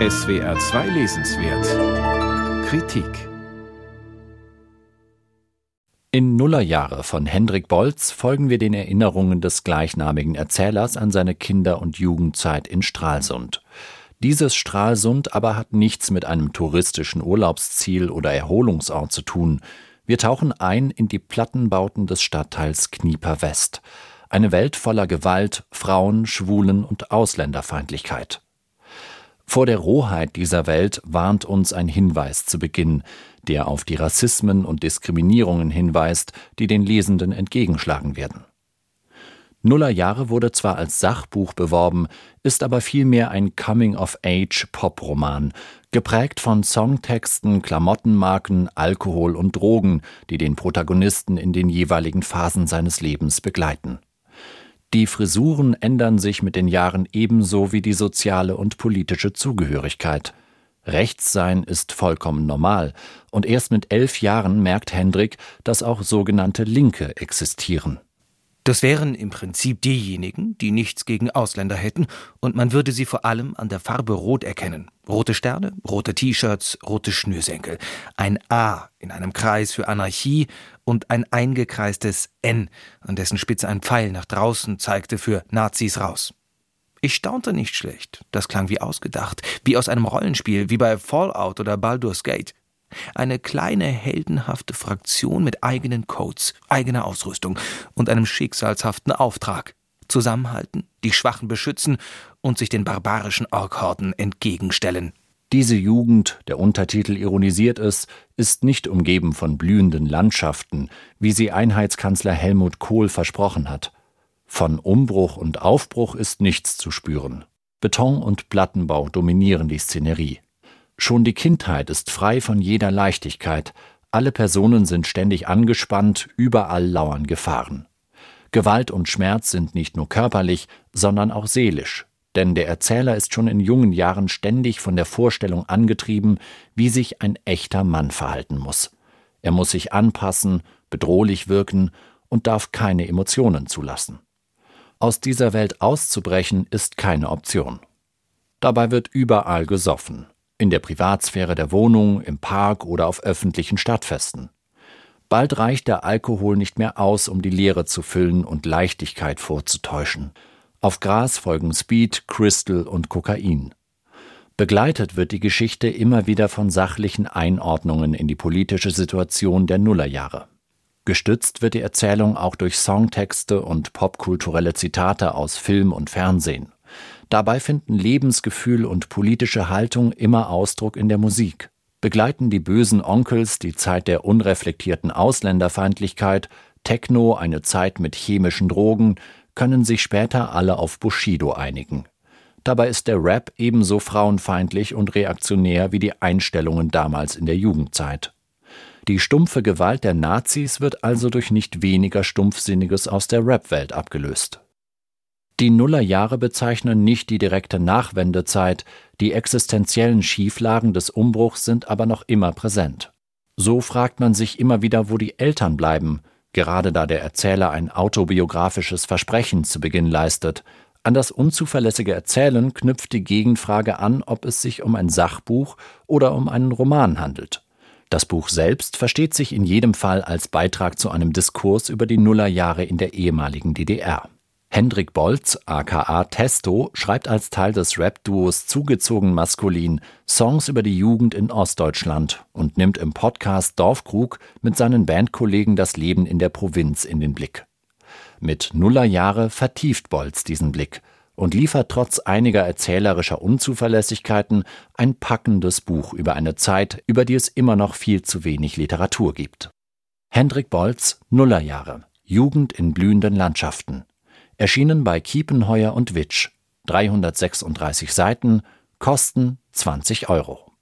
SWR 2 Lesenswert Kritik In Nullerjahre von Hendrik Bolz folgen wir den Erinnerungen des gleichnamigen Erzählers an seine Kinder- und Jugendzeit in Stralsund. Dieses Stralsund aber hat nichts mit einem touristischen Urlaubsziel oder Erholungsort zu tun. Wir tauchen ein in die Plattenbauten des Stadtteils Knieper West. Eine Welt voller Gewalt, Frauen, Schwulen und Ausländerfeindlichkeit. Vor der Rohheit dieser Welt warnt uns ein Hinweis zu Beginn, der auf die Rassismen und Diskriminierungen hinweist, die den Lesenden entgegenschlagen werden. Nullerjahre wurde zwar als Sachbuch beworben, ist aber vielmehr ein Coming-of-Age-Pop-Roman, geprägt von Songtexten, Klamottenmarken, Alkohol und Drogen, die den Protagonisten in den jeweiligen Phasen seines Lebens begleiten. Die Frisuren ändern sich mit den Jahren ebenso wie die soziale und politische Zugehörigkeit. Rechtssein ist vollkommen normal, und erst mit elf Jahren merkt Hendrik, dass auch sogenannte Linke existieren. Das wären im Prinzip diejenigen, die nichts gegen Ausländer hätten, und man würde sie vor allem an der Farbe Rot erkennen. Rote Sterne, rote T-Shirts, rote Schnürsenkel. Ein A in einem Kreis für Anarchie und ein eingekreistes N, an dessen Spitze ein Pfeil nach draußen zeigte für Nazis raus. Ich staunte nicht schlecht. Das klang wie ausgedacht, wie aus einem Rollenspiel, wie bei Fallout oder Baldur's Gate. Eine kleine heldenhafte Fraktion mit eigenen Codes, eigener Ausrüstung und einem schicksalshaften Auftrag. Zusammenhalten, die Schwachen beschützen und sich den barbarischen Orkhorden entgegenstellen. Diese Jugend, der Untertitel ironisiert es, ist nicht umgeben von blühenden Landschaften, wie sie Einheitskanzler Helmut Kohl versprochen hat. Von Umbruch und Aufbruch ist nichts zu spüren. Beton und Plattenbau dominieren die Szenerie. Schon die Kindheit ist frei von jeder Leichtigkeit, alle Personen sind ständig angespannt, überall lauern Gefahren. Gewalt und Schmerz sind nicht nur körperlich, sondern auch seelisch, denn der Erzähler ist schon in jungen Jahren ständig von der Vorstellung angetrieben, wie sich ein echter Mann verhalten muss. Er muss sich anpassen, bedrohlich wirken und darf keine Emotionen zulassen. Aus dieser Welt auszubrechen ist keine Option. Dabei wird überall gesoffen in der Privatsphäre der Wohnung, im Park oder auf öffentlichen Stadtfesten. Bald reicht der Alkohol nicht mehr aus, um die Leere zu füllen und Leichtigkeit vorzutäuschen. Auf Gras folgen Speed, Crystal und Kokain. Begleitet wird die Geschichte immer wieder von sachlichen Einordnungen in die politische Situation der Nullerjahre. Gestützt wird die Erzählung auch durch Songtexte und popkulturelle Zitate aus Film und Fernsehen. Dabei finden Lebensgefühl und politische Haltung immer Ausdruck in der Musik. Begleiten die bösen Onkels die Zeit der unreflektierten Ausländerfeindlichkeit, Techno eine Zeit mit chemischen Drogen, können sich später alle auf Bushido einigen. Dabei ist der Rap ebenso frauenfeindlich und reaktionär wie die Einstellungen damals in der Jugendzeit. Die stumpfe Gewalt der Nazis wird also durch nicht weniger Stumpfsinniges aus der Rap-Welt abgelöst. Die Nullerjahre bezeichnen nicht die direkte Nachwendezeit, die existenziellen Schieflagen des Umbruchs sind aber noch immer präsent. So fragt man sich immer wieder, wo die Eltern bleiben, gerade da der Erzähler ein autobiografisches Versprechen zu Beginn leistet. An das unzuverlässige Erzählen knüpft die Gegenfrage an, ob es sich um ein Sachbuch oder um einen Roman handelt. Das Buch selbst versteht sich in jedem Fall als Beitrag zu einem Diskurs über die Nullerjahre in der ehemaligen DDR. Hendrik Bolz, aka Testo, schreibt als Teil des Rap-Duos Zugezogen Maskulin Songs über die Jugend in Ostdeutschland und nimmt im Podcast Dorfkrug mit seinen Bandkollegen das Leben in der Provinz in den Blick. Mit Nullerjahre vertieft Bolz diesen Blick und liefert trotz einiger erzählerischer Unzuverlässigkeiten ein packendes Buch über eine Zeit, über die es immer noch viel zu wenig Literatur gibt. Hendrik Bolz Nullerjahre Jugend in blühenden Landschaften erschienen bei Kiepenheuer und Witsch, 336 Seiten, Kosten 20 Euro